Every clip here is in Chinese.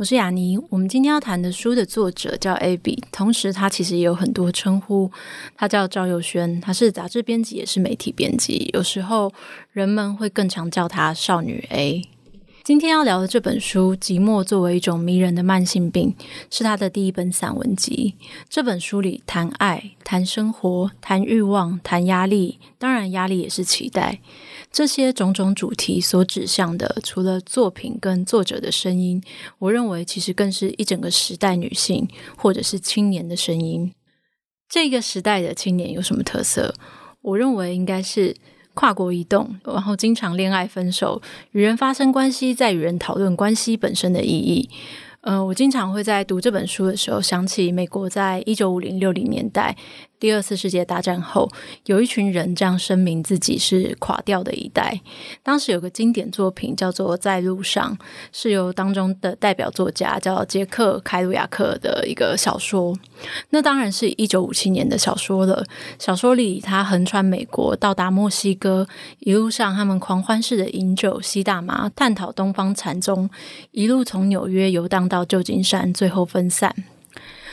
我是雅妮，我们今天要谈的书的作者叫 Abby，同时他其实也有很多称呼，他叫赵又宣，他是杂志编辑，也是媒体编辑，有时候人们会更常叫他少女 A。今天要聊的这本书《寂寞作为一种迷人的慢性病》，是他的第一本散文集。这本书里谈爱、谈生活、谈欲望、谈压力，当然压力也是期待。这些种种主题所指向的，除了作品跟作者的声音，我认为其实更是一整个时代女性或者是青年的声音。这个时代的青年有什么特色？我认为应该是。跨国移动，然后经常恋爱分手，与人发生关系，再与人讨论关系本身的意义。呃，我经常会在读这本书的时候想起美国在一九五零六零年代。第二次世界大战后，有一群人这样声明自己是垮掉的一代。当时有个经典作品叫做《在路上》，是由当中的代表作家叫杰克·凯鲁亚克的一个小说。那当然是一九五七年的小说了。小说里，他横穿美国，到达墨西哥，一路上他们狂欢式的饮酒、吸大麻，探讨东方禅宗，一路从纽约游荡到旧金山，最后分散。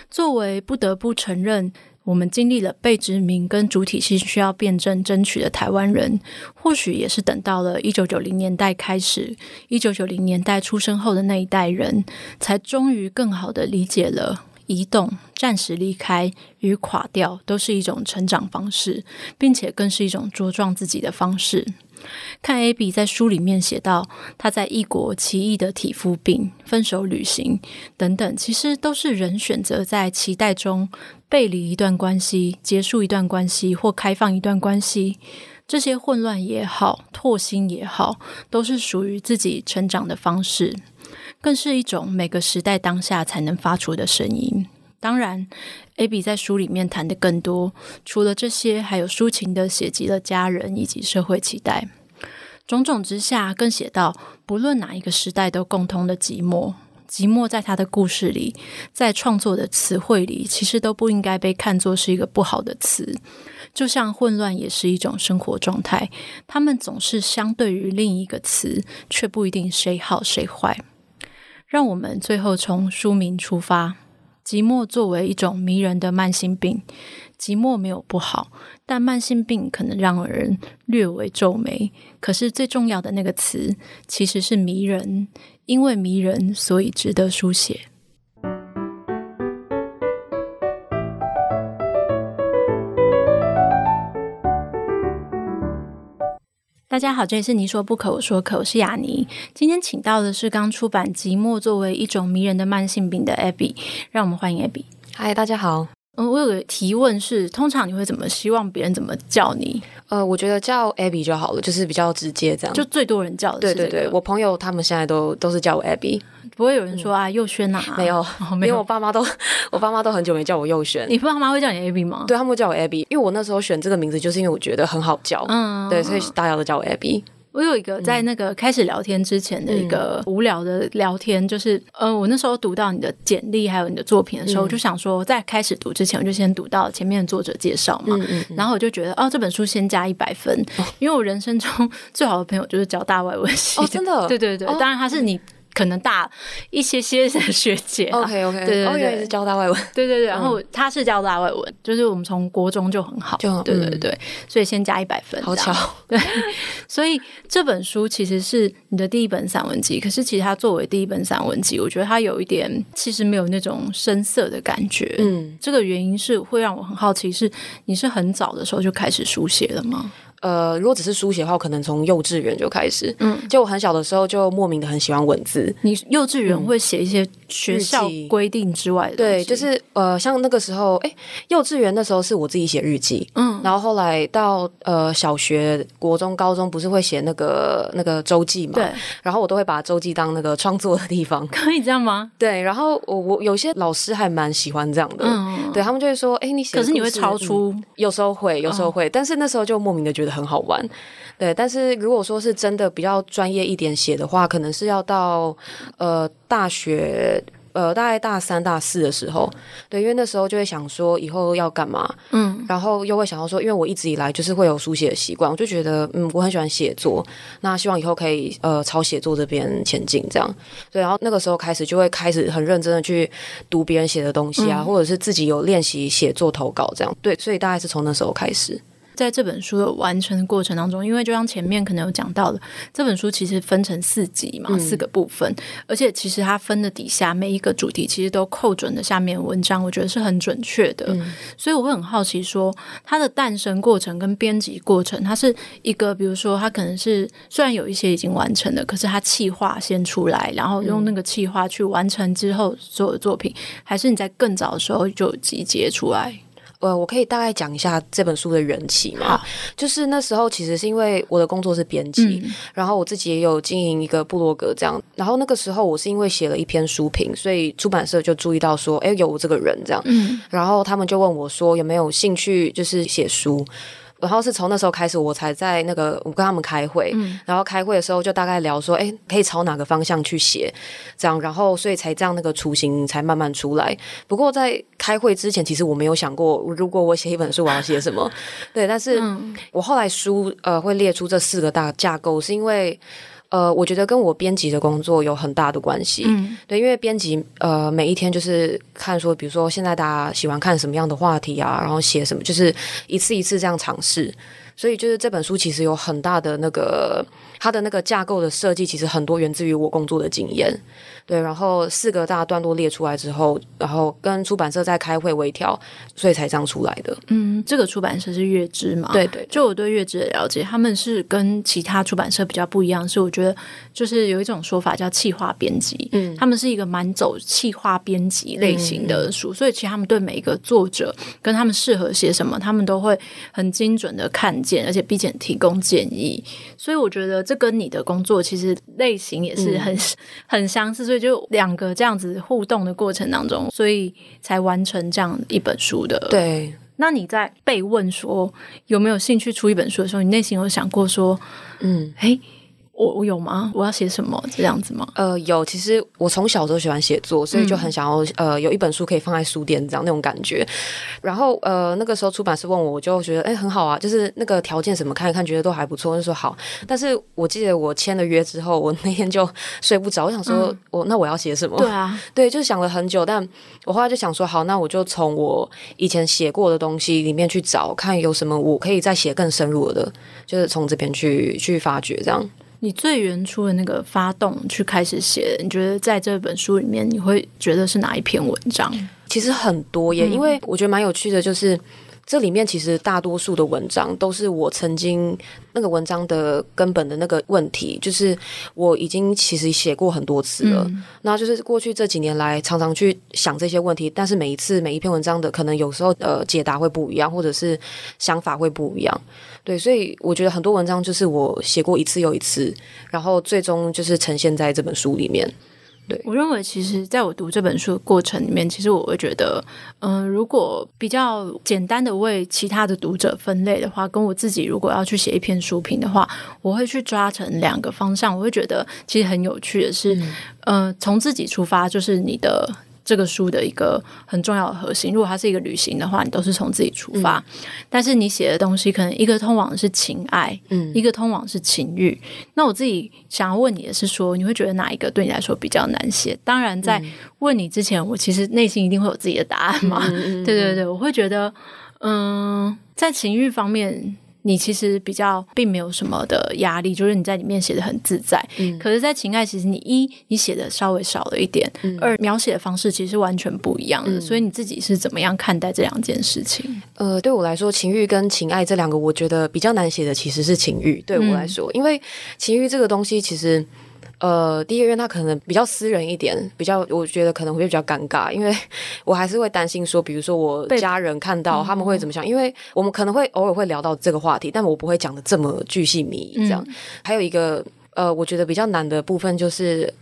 作为不得不承认。我们经历了被殖民跟主体性需要辩证争取的台湾人，或许也是等到了一九九零年代开始，一九九零年代出生后的那一代人，才终于更好地理解了移动、暂时离开与垮掉都是一种成长方式，并且更是一种茁壮自己的方式。看 A B 在书里面写到，他在异国奇异的体肤病、分手旅行等等，其实都是人选择在期待中背离一段关系、结束一段关系或开放一段关系。这些混乱也好，拓新也好，都是属于自己成长的方式，更是一种每个时代当下才能发出的声音。当然，Abby 在书里面谈的更多，除了这些，还有抒情的写及了家人以及社会期待。种种之下，更写到不论哪一个时代都共通的寂寞。寂寞在他的故事里，在创作的词汇里，其实都不应该被看作是一个不好的词。就像混乱也是一种生活状态，他们总是相对于另一个词，却不一定谁好谁坏。让我们最后从书名出发。寂寞作为一种迷人的慢性病，寂寞没有不好，但慢性病可能让人略微皱眉。可是最重要的那个词其实是迷人，因为迷人，所以值得书写。大家好，这里是你说不可，我说可，我是雅尼。今天请到的是刚出版《寂寞作为一种迷人的慢性病》的 Abby，让我们欢迎 Abby。嗨，大家好。嗯，我有个提问是，通常你会怎么希望别人怎么叫你？呃，我觉得叫 Abby 就好了，就是比较直接这样。就最多人叫的。对对对，我朋友他们现在都都是叫我 Abby。不会有人说啊，佑轩呐？没有，因为我爸妈都，我爸妈都很久没叫我佑轩。你爸妈会叫你 Abby 吗？对，他们会叫我 Abby，因为我那时候选这个名字，就是因为我觉得很好叫。嗯，对，所以大家都叫我 Abby。我有一个在那个开始聊天之前的一个无聊的聊天，嗯、就是呃，我那时候读到你的简历还有你的作品的时候，嗯、我就想说，在开始读之前，我就先读到前面的作者介绍嘛，然后我就觉得哦，这本书先加一百分，哦、因为我人生中最好的朋友就是交大外文系的，哦，真的，对对对，哦、当然他是你。可能大一些些的学姐，OK OK，对对对，是教大外文，对对对，然后他是教大外文，就是我们从国中就很好，就对对对，所以先加一百分，好巧，对，所以这本书其实是你的第一本散文集，可是其实它作为第一本散文集，我觉得它有一点其实没有那种深色的感觉，嗯，这个原因是会让我很好奇，是你是很早的时候就开始书写了吗？呃，如果只是书写的话，我可能从幼稚园就开始。嗯，就我很小的时候就莫名的很喜欢文字。你幼稚园会写一些学校规定之外的、嗯？对，就是呃，像那个时候，哎，幼稚园那时候是我自己写日记。嗯，然后后来到呃小学、国中、高中，不是会写那个那个周记嘛？对。然后我都会把周记当那个创作的地方。可以这样吗？对。然后我我有些老师还蛮喜欢这样的。嗯。对他们就会说，哎，你写。可是你会超出？嗯、有时候会，有时候会，哦、但是那时候就莫名的觉得很好玩。对，但是如果说是真的比较专业一点写的话，可能是要到呃大学呃大概大三大四的时候，对，因为那时候就会想说以后要干嘛，嗯，然后又会想到说，因为我一直以来就是会有书写的习惯，我就觉得嗯我很喜欢写作，那希望以后可以呃朝写作这边前进，这样，对，然后那个时候开始就会开始很认真的去读别人写的东西啊，嗯、或者是自己有练习写作投稿这样，对，所以大概是从那时候开始。在这本书的完成的过程当中，因为就像前面可能有讲到的，这本书其实分成四集嘛，嗯、四个部分，而且其实它分的底下每一个主题其实都扣准的下面文章，我觉得是很准确的。嗯、所以我会很好奇说，它的诞生过程跟编辑过程，它是一个，比如说它可能是虽然有一些已经完成了，可是它气化先出来，然后用那个气化去完成之后所有的作品，嗯、还是你在更早的时候就集结出来？呃，我可以大概讲一下这本书的缘起嘛，就是那时候其实是因为我的工作是编辑，嗯、然后我自己也有经营一个部落格这样，然后那个时候我是因为写了一篇书评，所以出版社就注意到说，哎，有我这个人这样，嗯、然后他们就问我说有没有兴趣就是写书。然后是从那时候开始，我才在那个我跟他们开会，嗯、然后开会的时候就大概聊说，哎，可以朝哪个方向去写，这样，然后所以才这样那个雏形才慢慢出来。不过在开会之前，其实我没有想过，如果我写一本书，我要写什么？对，但是我后来书呃会列出这四个大架构，是因为。呃，我觉得跟我编辑的工作有很大的关系。嗯，对，因为编辑呃，每一天就是看说，比如说现在大家喜欢看什么样的话题啊，然后写什么，就是一次一次这样尝试。所以就是这本书其实有很大的那个它的那个架构的设计，其实很多源自于我工作的经验。对，然后四个大段落列出来之后，然后跟出版社在开会微调，所以才这样出来的。嗯，这个出版社是月之嘛？对对。就我对月之的了解，他们是跟其他出版社比较不一样，是我觉得就是有一种说法叫企划编辑。嗯，他们是一个蛮走企划编辑类型的书，嗯、所以其实他们对每一个作者跟他们适合写什么，他们都会很精准的看见。而且并且提供建议，所以我觉得这跟你的工作其实类型也是很、嗯、很相似，所以就两个这样子互动的过程当中，所以才完成这样一本书的。对，那你在被问说有没有兴趣出一本书的时候，你内心有想过说，嗯，诶。我我有吗？我要写什么这样子吗？呃，有。其实我从小就喜欢写作，所以就很想要、嗯、呃有一本书可以放在书店这样那种感觉。然后呃那个时候出版社问我，我就觉得哎很好啊，就是那个条件什么看一看，觉得都还不错，就说好。但是我记得我签了约之后，我那天就睡不着，我想说、嗯、我那我要写什么？对啊，对，就想了很久。但我后来就想说，好，那我就从我以前写过的东西里面去找，看有什么我可以再写更深入的，就是从这边去去发掘这样。你最原初的那个发动去开始写，你觉得在这本书里面，你会觉得是哪一篇文章？其实很多耶，嗯、因为我觉得蛮有趣的，就是这里面其实大多数的文章都是我曾经那个文章的根本的那个问题，就是我已经其实写过很多次了。嗯、那就是过去这几年来常常去想这些问题，但是每一次每一篇文章的可能有时候呃解答会不一样，或者是想法会不一样。对，所以我觉得很多文章就是我写过一次又一次，然后最终就是呈现在这本书里面。对，我认为，其实在我读这本书的过程里面，其实我会觉得，嗯、呃，如果比较简单的为其他的读者分类的话，跟我自己如果要去写一篇书评的话，我会去抓成两个方向。我会觉得其实很有趣的是，嗯、呃，从自己出发，就是你的。这个书的一个很重要的核心，如果它是一个旅行的话，你都是从自己出发。嗯、但是你写的东西，可能一个通往的是情爱，嗯，一个通往是情欲。那我自己想要问你的是说，说你会觉得哪一个对你来说比较难写？当然，在问你之前，我其实内心一定会有自己的答案嘛。嗯、对对对，我会觉得，嗯，在情欲方面，你其实比较并没有什么的压力，就是你在里面写的很自在。嗯，可是，在情爱，其实你一你写的稍微少了一点，嗯，二描写的方式其实完全不一样的。嗯，所以你自己是怎么样看待这两件事情？呃，对我来说，情欲跟情爱这两个，我觉得比较难写的其实是情欲。对我来说，嗯，因为情欲这个东西，其实。呃，第一个，因为他可能比较私人一点，比较我觉得可能会比较尴尬，因为 我还是会担心说，比如说我家人看到他们会怎么想，因为我们可能会偶尔会聊到这个话题，但我不会讲的这么巨细靡遗这样。嗯、还有一个呃，我觉得比较难的部分就是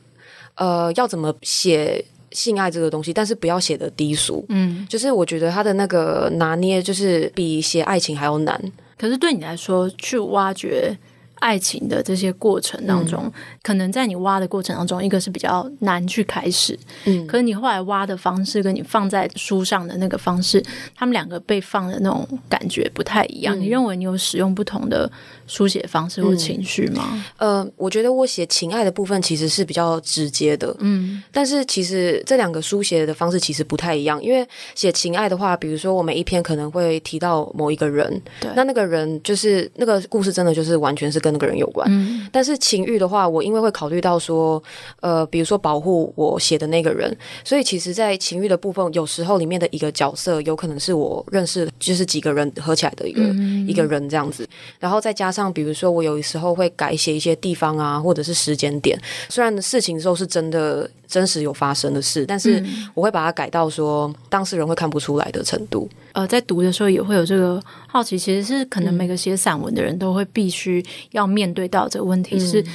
呃，要怎么写性爱这个东西，但是不要写的低俗，嗯，就是我觉得他的那个拿捏，就是比写爱情还要难。可是对你来说，去挖掘。爱情的这些过程当中，嗯、可能在你挖的过程当中，一个是比较难去开始，嗯，可是你后来挖的方式跟你放在书上的那个方式，他们两个被放的那种感觉不太一样。嗯、你认为你有使用不同的书写方式或情绪吗？嗯、呃，我觉得我写情爱的部分其实是比较直接的，嗯，但是其实这两个书写的方式其实不太一样，因为写情爱的话，比如说我每一篇可能会提到某一个人，对，那那个人就是那个故事，真的就是完全是。跟那个人有关，嗯，但是情欲的话，我因为会考虑到说，呃，比如说保护我写的那个人，所以其实，在情欲的部分，有时候里面的一个角色，有可能是我认识，就是几个人合起来的一个、嗯、一个人这样子，然后再加上，比如说我有时候会改写一些地方啊，或者是时间点，虽然事情都是真的真实有发生的事，但是我会把它改到说当事人会看不出来的程度。呃，在读的时候也会有这个好奇，其实是可能每个写散文的人都会必须要面对到这个问题，嗯、是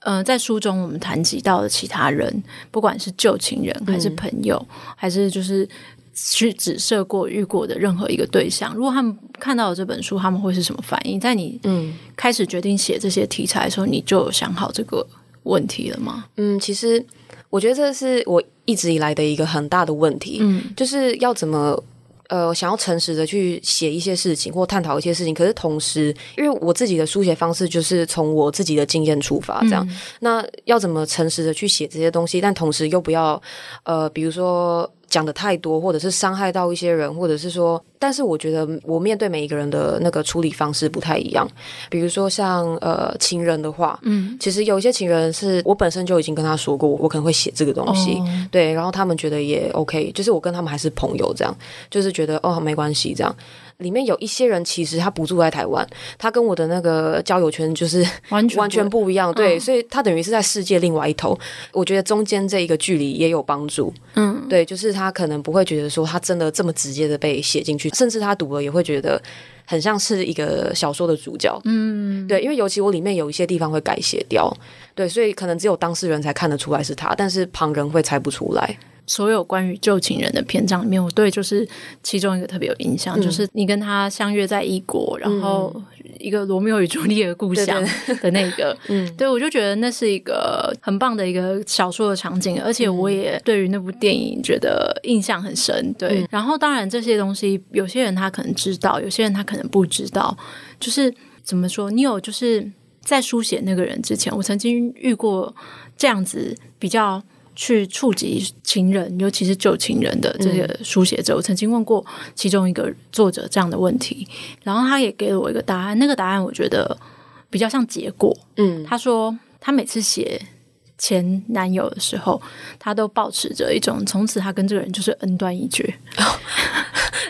呃，在书中我们谈及到的其他人，不管是旧情人还是朋友，嗯、还是就是去指涉过遇过的任何一个对象，如果他们看到了这本书，他们会是什么反应？在你嗯开始决定写这些题材的时候，你就有想好这个问题了吗？嗯，其实我觉得这是我一直以来的一个很大的问题，嗯，就是要怎么。呃，想要诚实的去写一些事情或探讨一些事情，可是同时，因为我自己的书写方式就是从我自己的经验出发，这样，嗯、那要怎么诚实的去写这些东西，但同时又不要，呃，比如说。讲的太多，或者是伤害到一些人，或者是说，但是我觉得我面对每一个人的那个处理方式不太一样。比如说像呃情人的话，嗯，其实有一些情人是我本身就已经跟他说过，我可能会写这个东西，哦、对，然后他们觉得也 OK，就是我跟他们还是朋友这样，就是觉得哦没关系这样。里面有一些人，其实他不住在台湾，他跟我的那个交友圈就是完全完全不一样，对，嗯、所以他等于是在世界另外一头。我觉得中间这一个距离也有帮助，嗯，对，就是他可能不会觉得说他真的这么直接的被写进去，甚至他读了也会觉得很像是一个小说的主角，嗯，对，因为尤其我里面有一些地方会改写掉，对，所以可能只有当事人才看得出来是他，但是旁人会猜不出来。所有关于旧情人的篇章里面，我对就是其中一个特别有印象，嗯、就是你跟他相约在异国，然后一个罗密欧与朱丽叶的故乡的那个，嗯，对，我就觉得那是一个很棒的一个小说的场景，而且我也对于那部电影觉得印象很深。对，嗯、然后当然这些东西，有些人他可能知道，有些人他可能不知道。就是怎么说，你有就是在书写那个人之前，我曾经遇过这样子比较。去触及情人，尤其是旧情人的这个书写者，嗯、我曾经问过其中一个作者这样的问题，然后他也给了我一个答案。那个答案我觉得比较像结果。嗯，他说他每次写前男友的时候，他都保持着一种从此他跟这个人就是恩断义绝，哦、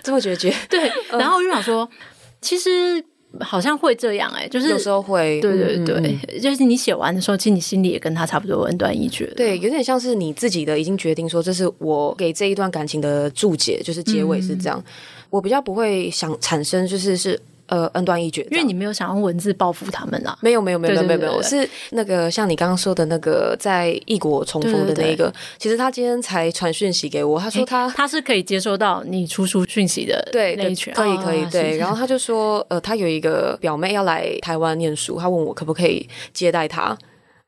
这么决绝。对，然后我就想说，嗯、其实。好像会这样哎、欸，就是有时候会，对对对，嗯嗯、就是你写完的时候，其实你心里也跟他差不多恩断义绝。对，有点像是你自己的已经决定说，这是我给这一段感情的注解，就是结尾是这样。嗯、我比较不会想产生，就是是。呃，恩断义绝，因为你没有想用文字报复他们啊。没有，没有，没有，没有，没有，是那个像你刚刚说的那个在异国重逢的那个，其实他今天才传讯息给我，他说他他是可以接收到你出书讯息的，对，可以，可以，对。然后他就说，呃，他有一个表妹要来台湾念书，他问我可不可以接待他，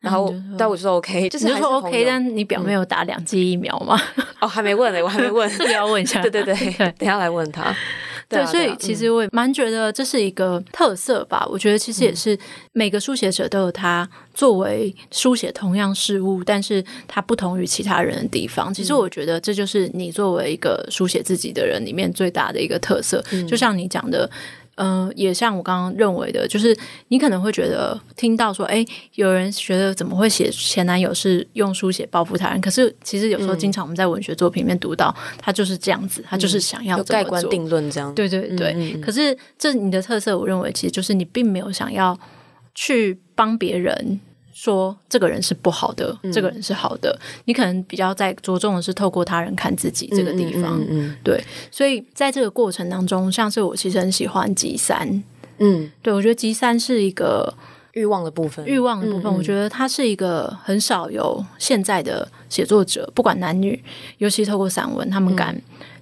然后但我说 OK，就是说 OK，但你表妹有打两剂疫苗吗？哦，还没问呢，我还没问，这个要问一下。对对对，等下来问他。对，所以其实我也蛮觉得这是一个特色吧。我觉得其实也是每个书写者都有他作为书写同样事物，但是他不同于其他人的地方。其实我觉得这就是你作为一个书写自己的人里面最大的一个特色。就像你讲的。嗯、呃，也像我刚刚认为的，就是你可能会觉得听到说，哎，有人觉得怎么会写前男友是用书写报复他人？可是其实有时候经常我们在文学作品里面读到，嗯、他就是这样子，他就是想要盖棺定论这样。对对对。嗯嗯，可是这你的特色，我认为其实就是你并没有想要去帮别人。说这个人是不好的，嗯、这个人是好的。你可能比较在着重的是透过他人看自己这个地方，对。所以在这个过程当中，像是我其实很喜欢集三，嗯，对，我觉得集三是一个欲望的部分，欲望的部分。嗯嗯、我觉得他是一个很少有现在的写作者，不管男女，尤其透过散文，他们敢。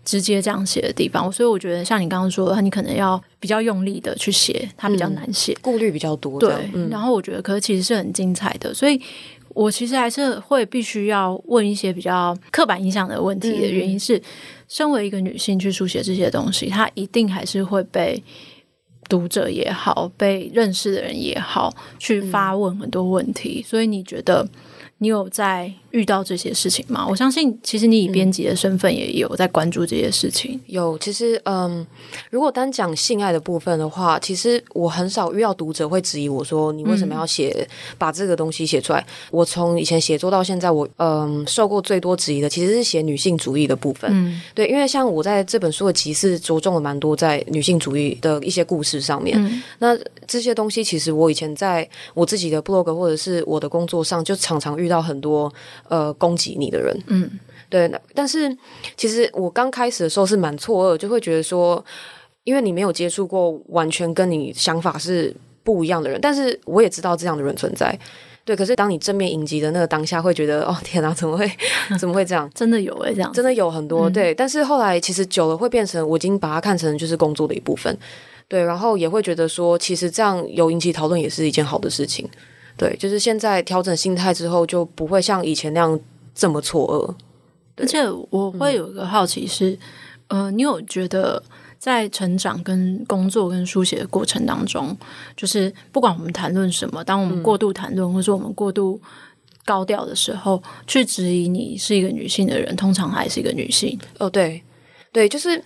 嗯直接这样写的地方，所以我觉得像你刚刚说的，你可能要比较用力的去写，它比较难写，顾虑比较多。对，嗯、然后我觉得，可是其实是很精彩的，所以我其实还是会必须要问一些比较刻板印象的问题的原因是，嗯、身为一个女性去书写这些东西，她一定还是会被读者也好，被认识的人也好去发问很多问题，嗯、所以你觉得？你有在遇到这些事情吗？我相信，其实你以编辑的身份也有在关注这些事情。嗯、有，其实，嗯，如果单讲性爱的部分的话，其实我很少遇到读者会质疑我说，你为什么要写、嗯、把这个东西写出来？我从以前写作到现在，我嗯受过最多质疑的其实是写女性主义的部分。嗯，对，因为像我在这本书的集是着重了蛮多在女性主义的一些故事上面。嗯、那这些东西其实我以前在我自己的 blog 或者是我的工作上就常常遇。遇到很多呃攻击你的人，嗯，对。但是其实我刚开始的时候是蛮错愕，就会觉得说，因为你没有接触过完全跟你想法是不一样的人，但是我也知道这样的人存在，对。可是当你正面迎击的那个当下，会觉得哦天哪，怎么会 怎么会这样？真的有诶、欸，这样真的有很多、嗯、对。但是后来其实久了会变成，我已经把它看成就是工作的一部分，对。然后也会觉得说，其实这样有引起讨论也是一件好的事情。对，就是现在调整心态之后，就不会像以前那样这么错愕。而且我会有一个好奇是，嗯、呃，你有觉得在成长、跟工作、跟书写的过程当中，就是不管我们谈论什么，当我们过度谈论，嗯、或者我们过度高调的时候，去质疑你是一个女性的人，通常还是一个女性。哦，对，对，就是。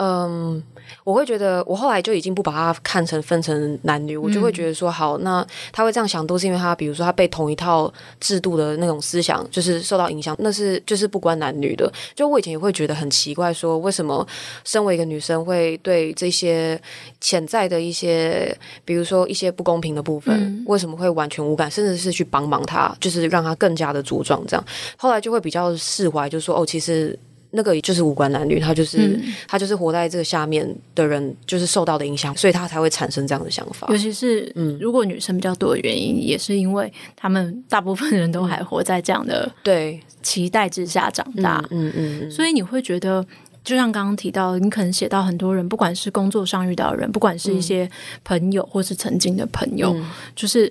嗯，我会觉得，我后来就已经不把它看成分成男女，我就会觉得说，好，那他会这样想，都是因为他，比如说他被同一套制度的那种思想就是受到影响，那是就是不关男女的。就我以前也会觉得很奇怪，说为什么身为一个女生会对这些潜在的一些，比如说一些不公平的部分，嗯、为什么会完全无感，甚至是去帮忙他，就是让他更加的茁壮这样。后来就会比较释怀，就说哦，其实。那个就是无关男女，他就是、嗯、他就是活在这个下面的人，就是受到的影响，所以他才会产生这样的想法。尤其是，嗯，如果女生比较多的原因，嗯、也是因为他们大部分人都还活在这样的对期待之下长大。嗯嗯，所以你会觉得，就像刚刚提到，你可能写到很多人，不管是工作上遇到的人，不管是一些朋友，或是曾经的朋友，嗯、就是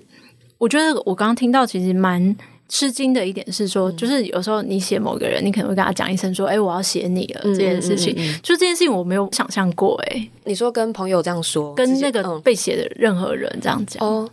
我觉得我刚刚听到其实蛮。吃惊的一点是说，就是有时候你写某个人，你可能会跟他讲一声说：“哎，我要写你了。”这件事情，就这件事情我没有想象过。哎，你说跟朋友这样说，跟那个被写的任何人这样讲哦。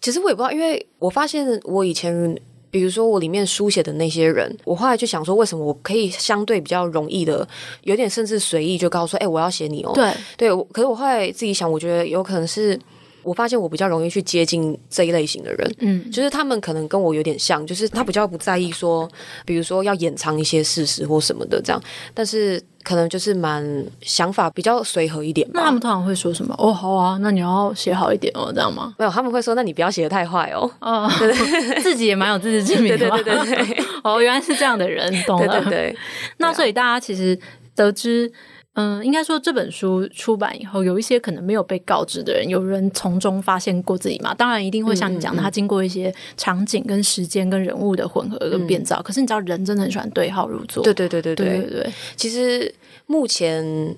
其实我也不知道，因为我发现我以前，比如说我里面书写的那些人，我后来就想说，为什么我可以相对比较容易的，有点甚至随意就告诉说：“哎，我要写你哦。”对对，可是我后来自己想，我觉得有可能是。我发现我比较容易去接近这一类型的人，嗯，就是他们可能跟我有点像，就是他比较不在意说，比如说要掩藏一些事实或什么的这样，但是可能就是蛮想法比较随和一点。那他们通常会说什么？哦，好啊，那你要写好一点哦，这样吗？没有，他们会说，那你不要写的太坏哦。哦，对对，自己也蛮有自知之明的。对对对对对。哦，原来是这样的人，懂了。对对对。那所以大家其实得知。嗯，应该说这本书出版以后，有一些可能没有被告知的人，有人从中发现过自己嘛。当然一定会像你讲，他经过一些场景跟时间跟人物的混合跟变造。可是你知道，人真的很喜欢对号入座，对对对对对对。其实目前。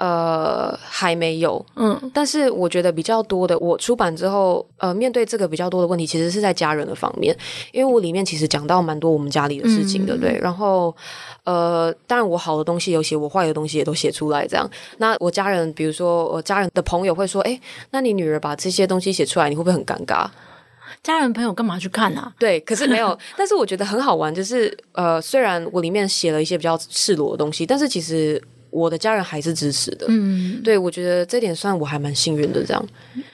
呃，还没有，嗯，但是我觉得比较多的，我出版之后，呃，面对这个比较多的问题，其实是在家人的方面，因为我里面其实讲到蛮多我们家里的事情的，嗯、对，然后，呃，当然我好的东西有写，我坏的东西也都写出来，这样。那我家人，比如说我家人的朋友会说，哎，那你女儿把这些东西写出来，你会不会很尴尬？家人朋友干嘛去看啊？对，可是没有，但是我觉得很好玩，就是呃，虽然我里面写了一些比较赤裸的东西，但是其实。我的家人还是支持的。嗯，对，我觉得这点算我还蛮幸运的。这样，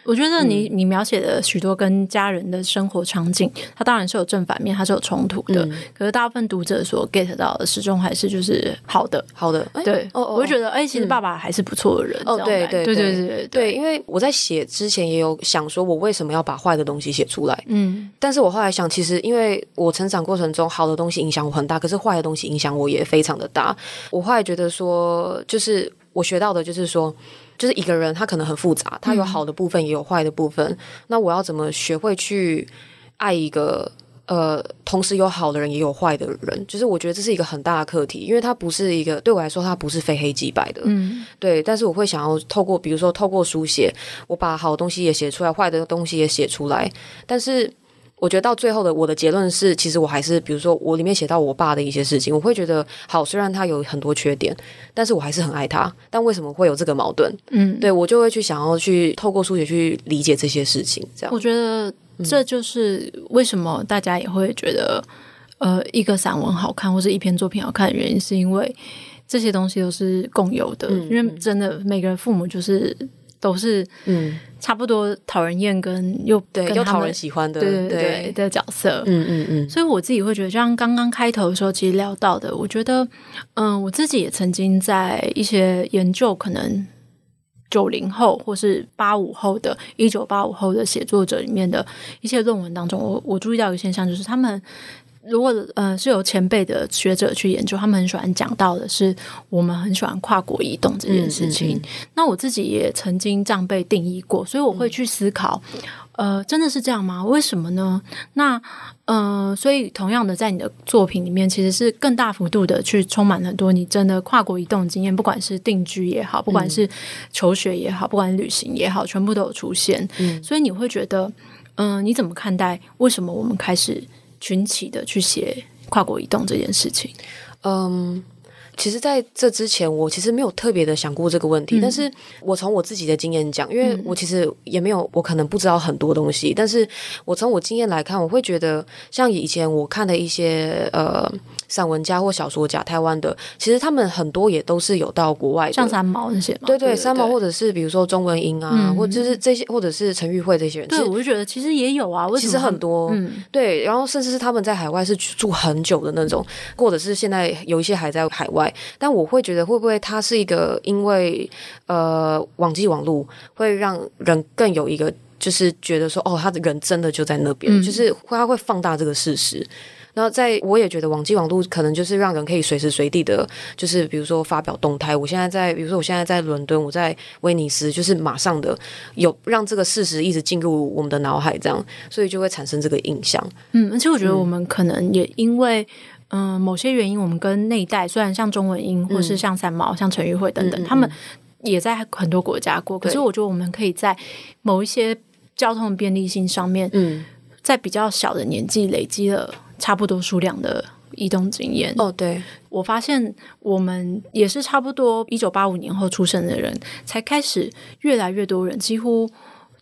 我觉得你、嗯、你描写的许多跟家人的生活场景，它当然是有正反面，它是有冲突的。嗯、可是大部分读者所 get 到的，始终还是就是好的，好的。对，哦，我就觉得，哎、欸，其实爸爸还是不错的人。哦，对对对对对对，对，因为我在写之前也有想说，我为什么要把坏的东西写出来？嗯，但是我后来想，其实因为我成长过程中，好的东西影响我很大，可是坏的东西影响我也非常的大。我后来觉得说，就是我学到的，就是说，就是一个人他可能很复杂，他有好的部分，也有坏的部分。嗯、那我要怎么学会去爱一个呃，同时有好的人，也有坏的人？就是我觉得这是一个很大的课题，因为它不是一个对我来说，它不是非黑即白的。嗯，对。但是我会想要透过，比如说透过书写，我把好的东西也写出来，坏的东西也写出来，但是。我觉得到最后的我的结论是，其实我还是，比如说我里面写到我爸的一些事情，我会觉得好，虽然他有很多缺点，但是我还是很爱他。但为什么会有这个矛盾？嗯，对，我就会去想要去透过书写去理解这些事情。这样，我觉得这就是为什么大家也会觉得，呃，一个散文好看或者一篇作品好看的原因，是因为这些东西都是共有的。嗯，因为真的每个人父母就是。都是嗯，差不多讨人厌跟又对又讨人喜欢的对的角色，嗯嗯嗯。所以我自己会觉得，就像刚刚开头的时候，其实聊到的，我觉得，嗯、呃，我自己也曾经在一些研究，可能九零后或是八五后的、一九八五后的写作者里面的一些论文当中，我我注意到一个现象，就是他们。如果呃是有前辈的学者去研究，他们很喜欢讲到的是我们很喜欢跨国移动这件事情。嗯嗯嗯。那我自己也曾经这样被定义过，所以我会去思考，嗯、呃，真的是这样吗？为什么呢？那呃，所以同样的，在你的作品里面，其实是更大幅度的去充满很多你真的跨国移动经验，不管是定居也好，不管是求学也好，不管旅行也好，全部都有出现。嗯，所以你会觉得，嗯、呃，你怎么看待？为什么我们开始？群起的去写跨国移动这件事情，嗯，其实在这之前，我其实没有特别的想过这个问题。嗯、但是我从我自己的经验讲，因为我其实也没有，我可能不知道很多东西。但是我从我经验来看，我会觉得，像以前我看的一些呃。散文家或小说家，台湾的，其实他们很多也都是有到国外的，像三毛那些嘛。对对，对，三毛或者是比如说钟文英啊，嗯、或者是这些，或者是陈玉慧这些人。对，我就觉得其实也有啊，其实很多，嗯，对，然后甚至是他们在海外是住很久的那种，或者是现在有一些还在海外。但我会觉得，会不会它是一个因为呃网际网络会让人更有一个，就是觉得说，哦，他的人真的就在那边，嗯、就是他会放大这个事实。然后在我也觉得网际网络可能就是让人可以随时随地的，就是比如说发表动态。我现在在，比如说我现在在伦敦，我在威尼斯，就是马上的有让这个事实一直进入我们的脑海，这样，所以就会产生这个印象。嗯，而且我觉得我们可能也因为嗯、呃、某些原因，我们跟那一代虽然像中文英，或是像三毛、嗯、像陈玉慧等等，嗯嗯嗯他们也在很多国家过。可是我觉得我们可以在某一些交通的便利性上面，嗯，在比较小的年纪累积了。差不多数量的移动经验哦，对，我发现我们也是差不多一九八五年后出生的人，才开始越来越多人几乎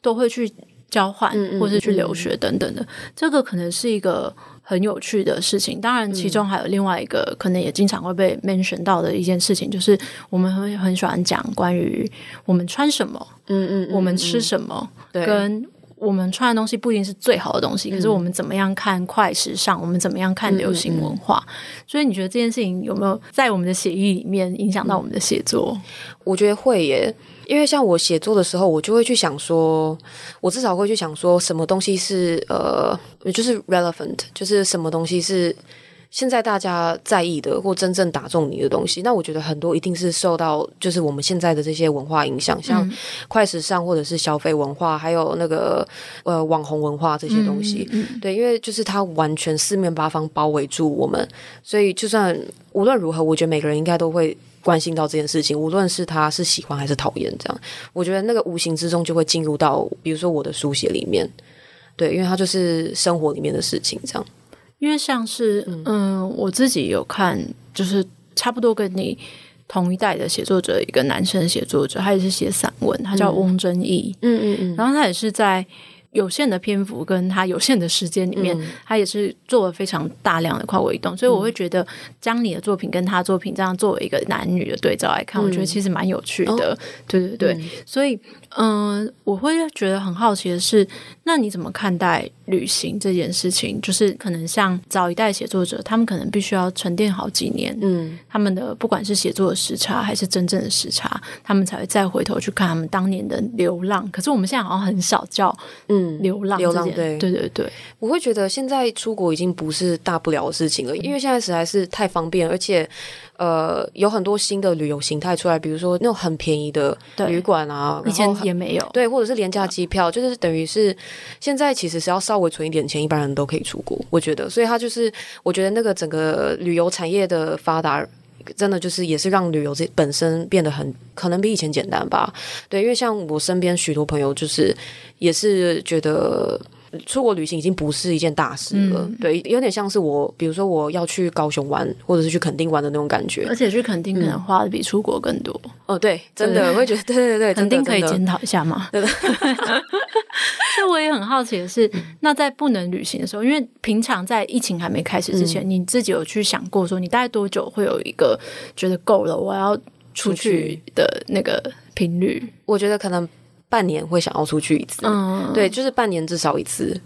都会去交换，嗯嗯，或是去留学等等的。嗯嗯，这个可能是一个很有趣的事情。当然，其中还有另外一个、嗯、可能也经常会被 mention 到的一件事情，就是我们会很喜欢讲关于我们穿什么，嗯嗯，嗯，我们吃什么，对，跟。我们穿的东西不一定是最好的东西，嗯、可是我们怎么样看快时尚？我们怎么样看流行文化？嗯嗯嗯，所以你觉得这件事情有没有在我们的写意里面影响到我们的写作？我觉得会耶，因为像我写作的时候，我就会去想说，我至少会去想说，什么东西是呃，就是 relevant，就是什么东西是。现在大家在意的或真正打中你的东西，那我觉得很多一定是受到就是我们现在的这些文化影响，像快时尚或者是消费文化，还有那个呃网红文化这些东西。嗯嗯、对，因为就是它完全四面八方包围住我们，所以就算无论如何，我觉得每个人应该都会关心到这件事情，无论是他是喜欢还是讨厌。这样，我觉得那个无形之中就会进入到，比如说我的书写里面，对，因为它就是生活里面的事情，这样。因为像是嗯，嗯，我自己有看，就是差不多跟你同一代的写作者，一个男生写作者，他也是写散文，他叫翁真义，嗯嗯嗯，然后他也是在有限的篇幅跟他有限的时间里面，他也是做了非常大量的跨国移动，所以我会觉得将你的作品跟他作品这样作为一个男女的对照来看，我觉得其实蛮有趣的。对对对，所以嗯，我会觉得很好奇的是，那你怎么看待旅行这件事情？就是可能像早一代写作者，他们可能必须要沉淀好几年，嗯，他们的不管是写作的时差还是真正的时差，他们才会再回头去看他们当年的流浪。可是我们现在好像很少叫嗯。流浪，流浪，对对对对，我会觉得现在出国已经不是大不了的事情了，因为现在实在是太方便，而且呃有很多新的旅游形态出来，比如说那种很便宜的旅馆啊，以前也没有，对，或者是廉价机票，就是等于是现在其实是要稍微存一点钱，一般人都可以出国，我觉得，所以它就是我觉得那个整个旅游产业的发达。真的就是也是让旅游这本身变得很可能比以前简单吧，对，因为像我身边许多朋友就是也是觉得。出国旅行已经不是一件大事了，嗯、对，有点像是我，比如说我要去高雄玩，或者是去垦丁玩的那种感觉，而且去垦丁可能花的比出国更多。嗯、哦，对，真的，我会觉得，对对对，肯定可以检讨一下嘛？对的。所以我也很好奇的是，那在不能旅行的时候，因为平常在疫情还没开始之前，嗯、你自己有去想过说，你大概多久会有一个觉得够了，我要出去的那个频率？我觉得可能。半年会想要出去一次，嗯，对，就是半年至少一次。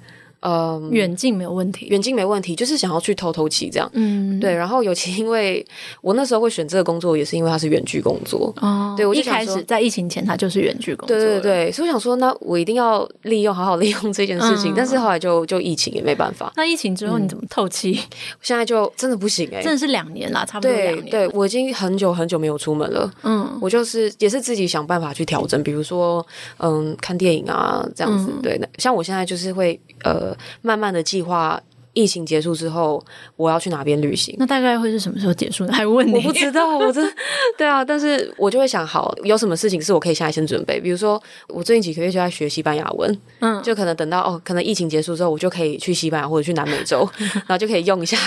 呃，远近没有问题，远近没问题，就是想要去透透气这样。嗯，对。然后尤其因为我那时候会选这个工作，也是因为它是远距工作。哦，对，我一开始在疫情前，它就是远距工作。对对对，所以我想说，那我一定要利用，好好利用这件事情。但是后来就就疫情也没办法。那疫情之后你怎么透气？现在就真的不行哎，真的是两年啦，差不多两年。对，我已经很久很久没有出门了。嗯，我就是也是自己想办法去调整，比如说嗯，看电影啊这样子。对，像我现在就是会呃，慢慢的。计划疫情结束之后，我要去哪边旅行？那大概会是什么时候结束呢？还问你？我不知道，我这对啊。但是我就会想，好，有什么事情是我可以现在先准备？比如说，我最近几个月就在学西班牙文，嗯，就可能等到哦，可能疫情结束之后，我就可以去西班牙或者去南美洲，然后就可以用一下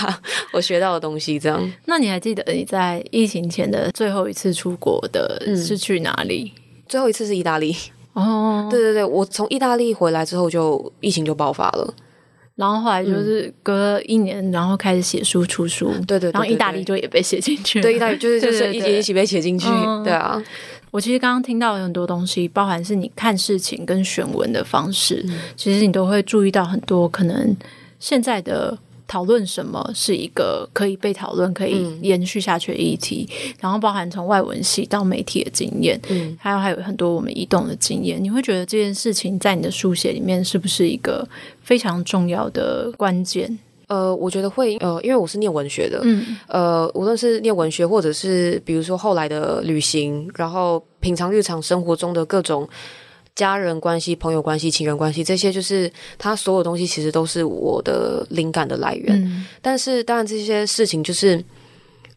我学到的东西。这样。那你还记得你在疫情前的最后一次出国的是去哪里？嗯，最后一次是意大利。哦，对对对，我从意大利回来之后，就疫情就爆发了。然后后来就是隔了一年，然后开始写书出书，对对，然后意大利就也被写进去，对，意大利就是就是一起一起被写进去，对啊。我其实刚刚听到很多东西，包含是你看事情跟选文的方式，其实你都会注意到很多可能现在的。讨论什么是一个可以被讨论、可以延续下去的议题，嗯、然后包含从外文系到媒体的经验，嗯，还有还有很多我们移动的经验。你会觉得这件事情在你的书写里面是不是一个非常重要的关键？呃，我觉得会，呃，因为我是念文学的，嗯，呃，无论是念文学，或者是比如说后来的旅行，然后平常日常生活中的各种。家人关系、朋友关系、情人关系，这些就是他所有东西，其实都是我的灵感的来源。嗯、但是，当然这些事情就是，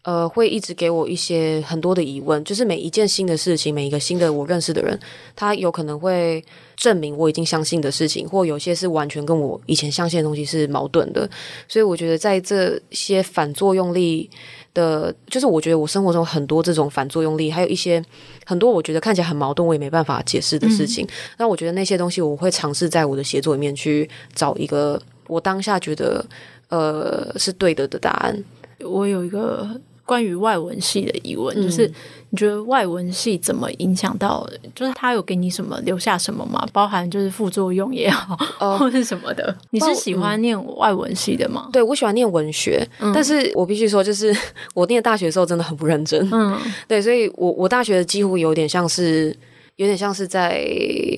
呃，会一直给我一些很多的疑问。就是每一件新的事情，每一个新的我认识的人，他有可能会证明我已经相信的事情，或有些是完全跟我以前相信的东西是矛盾的。所以，我觉得在这些反作用力。的，就是我觉得我生活中很多这种反作用力，还有一些很多我觉得看起来很矛盾，我也没办法解释的事情。那、嗯、我觉得那些东西，我会尝试在我的写作里面去找一个我当下觉得呃是对的的答案。我有一个关于外文系的疑问，嗯、就是。你觉得外文系怎么影响到？就是他有给你什么留下什么吗？包含就是副作用也好，呃、或是什么的？你是喜欢念外文系的吗？嗯、对，我喜欢念文学，嗯、但是我必须说，就是 我念大学的时候真的很不认真。嗯，对，所以我我大学几乎有点像是。有点像是在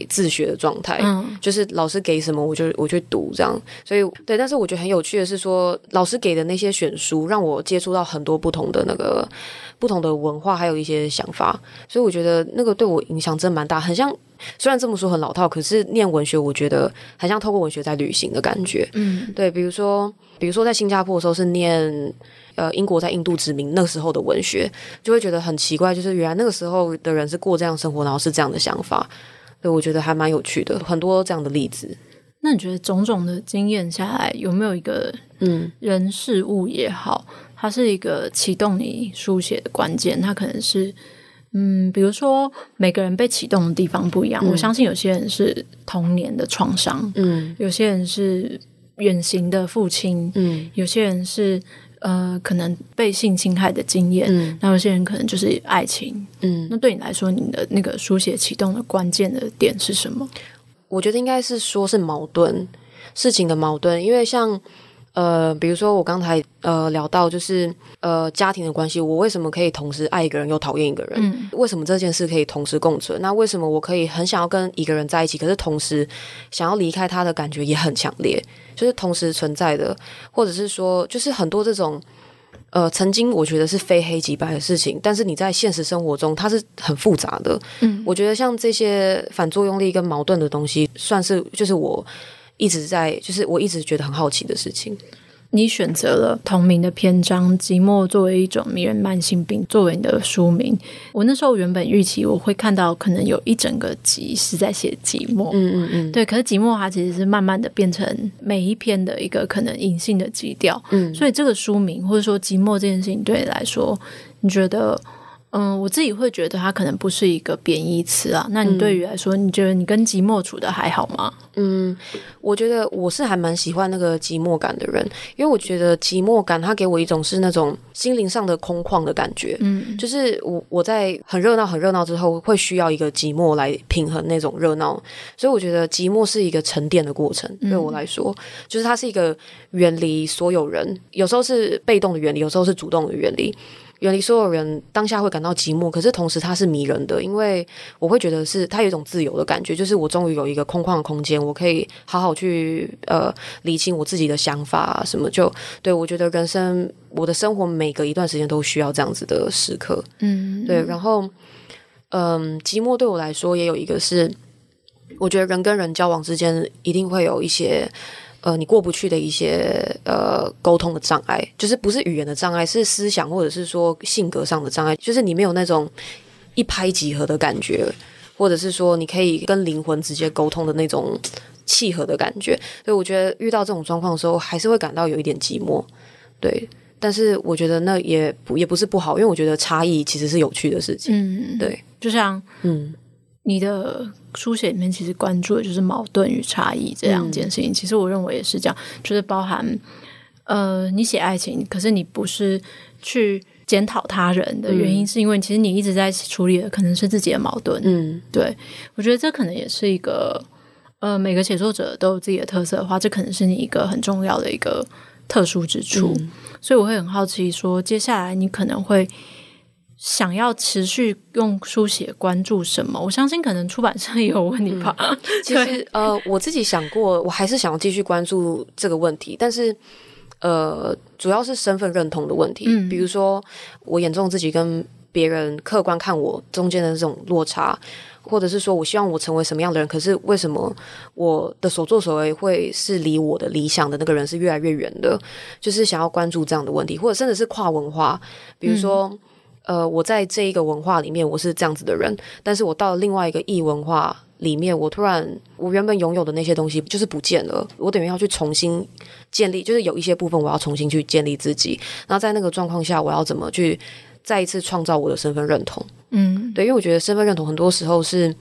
自学的状态，嗯，就是老师给什么我就我去读这样，所以对，但是我觉得很有趣的是说，老师给的那些选书让我接触到很多不同的那个不同的文化，还有一些想法，所以我觉得那个对我影响真蛮大，很像虽然这么说很老套，可是念文学我觉得很像透过文学在旅行的感觉，嗯，对，比如说比如说在新加坡的时候是念。呃，英国在印度殖民那时候的文学，就会觉得很奇怪，就是原来那个时候的人是过这样生活，然后是这样的想法，所以我觉得还蛮有趣的，很多这样的例子。那你觉得种种的经验下来，有没有一个嗯人事物也好，它是一个启动你书写的关键？它可能是嗯，比如说每个人被启动的地方不一样，嗯、我相信有些人是童年的创伤，嗯，有些人是远行的父亲，嗯，有些人是呃可能被性侵害的经验，嗯，那有些人可能就是爱情，嗯，那对你来说，你的那个书写启动的关键的点是什么？我觉得应该是说是矛盾，事情的矛盾，因为像。呃，比如说我刚才呃聊到就是呃家庭的关系，我为什么可以同时爱一个人又讨厌一个人？嗯，为什么这件事可以同时共存？那为什么我可以很想要跟一个人在一起，可是同时想要离开他的感觉也很强烈，就是同时存在的，或者是说，就是很多这种呃曾经我觉得是非黑即白的事情，但是你在现实生活中它是很复杂的。嗯，我觉得像这些反作用力跟矛盾的东西，算是就是我。一直在，就是我一直觉得很好奇的事情。你选择了同名的篇章《寂寞》作为一种迷人慢性病作为你的书名。我那时候原本预期我会看到可能有一整个集是在写寂寞，嗯嗯嗯，对。可是寂寞它其实是慢慢的变成每一篇的一个可能隐性的基调，嗯。所以这个书名或者说寂寞这件事情对你来说，你觉得？嗯，我自己会觉得它可能不是一个贬义词啊。那你对于来说，嗯，你觉得你跟寂寞处的还好吗？嗯，我觉得我是还蛮喜欢那个寂寞感的人，因为我觉得寂寞感它给我一种是那种心灵上的空旷的感觉。嗯，就是我我在很热闹很热闹之后，会需要一个寂寞来平衡那种热闹，所以我觉得寂寞是一个沉淀的过程。对我来说，嗯，就是它是一个远离所有人，有时候是被动的远离，有时候是主动的远离。远离所有人，当下会感到寂寞，可是同时它是迷人的，因为我会觉得是它有一种自由的感觉，就是我终于有一个空旷的空间，我可以好好去呃理清我自己的想法啊什么，就对我觉得人生我的生活每隔一段时间都需要这样子的时刻，嗯，对，然后嗯、呃，寂寞对我来说也有一个是，我觉得人跟人交往之间一定会有一些。呃，你过不去的一些呃沟通的障碍，就是不是语言的障碍，是思想或者是说性格上的障碍，就是你没有那种一拍即合的感觉，或者是说你可以跟灵魂直接沟通的那种契合的感觉。所以我觉得遇到这种状况的时候，还是会感到有一点寂寞。对，但是我觉得那也不也不是不好，因为我觉得差异其实是有趣的事情。嗯，对，就像嗯。你的书写里面其实关注的就是矛盾与差异这两件事情。嗯、其实我认为也是这样，就是包含呃，你写爱情，可是你不是去检讨他人的原因，是因为其实你一直在处理的可能是自己的矛盾。嗯，对，我觉得这可能也是一个呃，每个写作者都有自己的特色的话，这可能是你一个很重要的一个特殊之处。嗯、所以我会很好奇说，说接下来你可能会。想要持续用书写关注什么？我相信可能出版社也有问题吧。嗯、其实呃，我自己想过，我还是想要继续关注这个问题，但是呃，主要是身份认同的问题。嗯，比如说我眼中自己跟别人客观看我中间的这种落差，或者是说我希望我成为什么样的人，可是为什么我的所作所为会是离我的理想的那个人是越来越远的？就是想要关注这样的问题，或者甚至是跨文化，比如说。嗯呃，我在这一个文化里面，我是这样子的人，但是我到了另外一个异文化里面，我突然我原本拥有的那些东西就是不见了，我等于要去重新建立，就是有一些部分我要重新去建立自己。那在那个状况下，我要怎么去再一次创造我的身份认同？嗯，对，因为我觉得身份认同很多时候是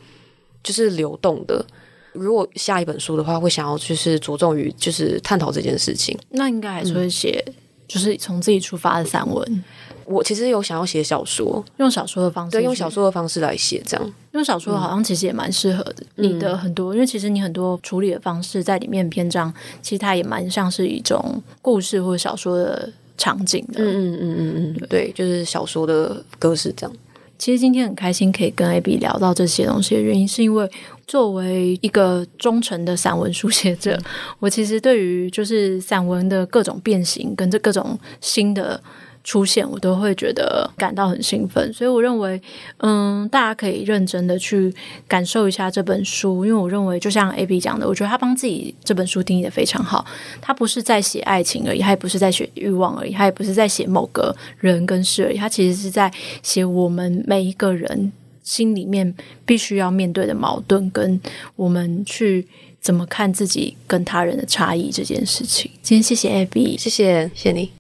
就是流动的。如果下一本书的话，会想要就是着重于就是探讨这件事情，那应该还是会写，嗯，就是从自己出发的散文。我其实有想要写小说，用小说的方式，对，用小说的方式来写，这样用小说好像其实也蛮适合的。嗯、你的很多，因为其实你很多处理的方式在里面篇章，其实它也蛮像是一种故事或者小说的场景的。嗯嗯嗯嗯嗯，对，就是小说的格式这样。其实今天很开心可以跟 Abby 聊到这些东西的原因，是因为作为一个忠诚的散文书写者，我其实对于就是散文的各种变形跟这各种新的。出现，我都会觉得感到很兴奋，所以我认为，嗯，大家可以认真的去感受一下这本书，因为我认为，就像 AB 讲的，我觉得他帮自己这本书定义的非常好，他不是在写爱情而已，他也不是在写欲望而已，他也不是在写某个人跟事而已，他其实是在写我们每一个人心里面必须要面对的矛盾，跟我们去怎么看自己跟他人的差异这件事情。今天谢谢 AB，谢谢，谢谢你。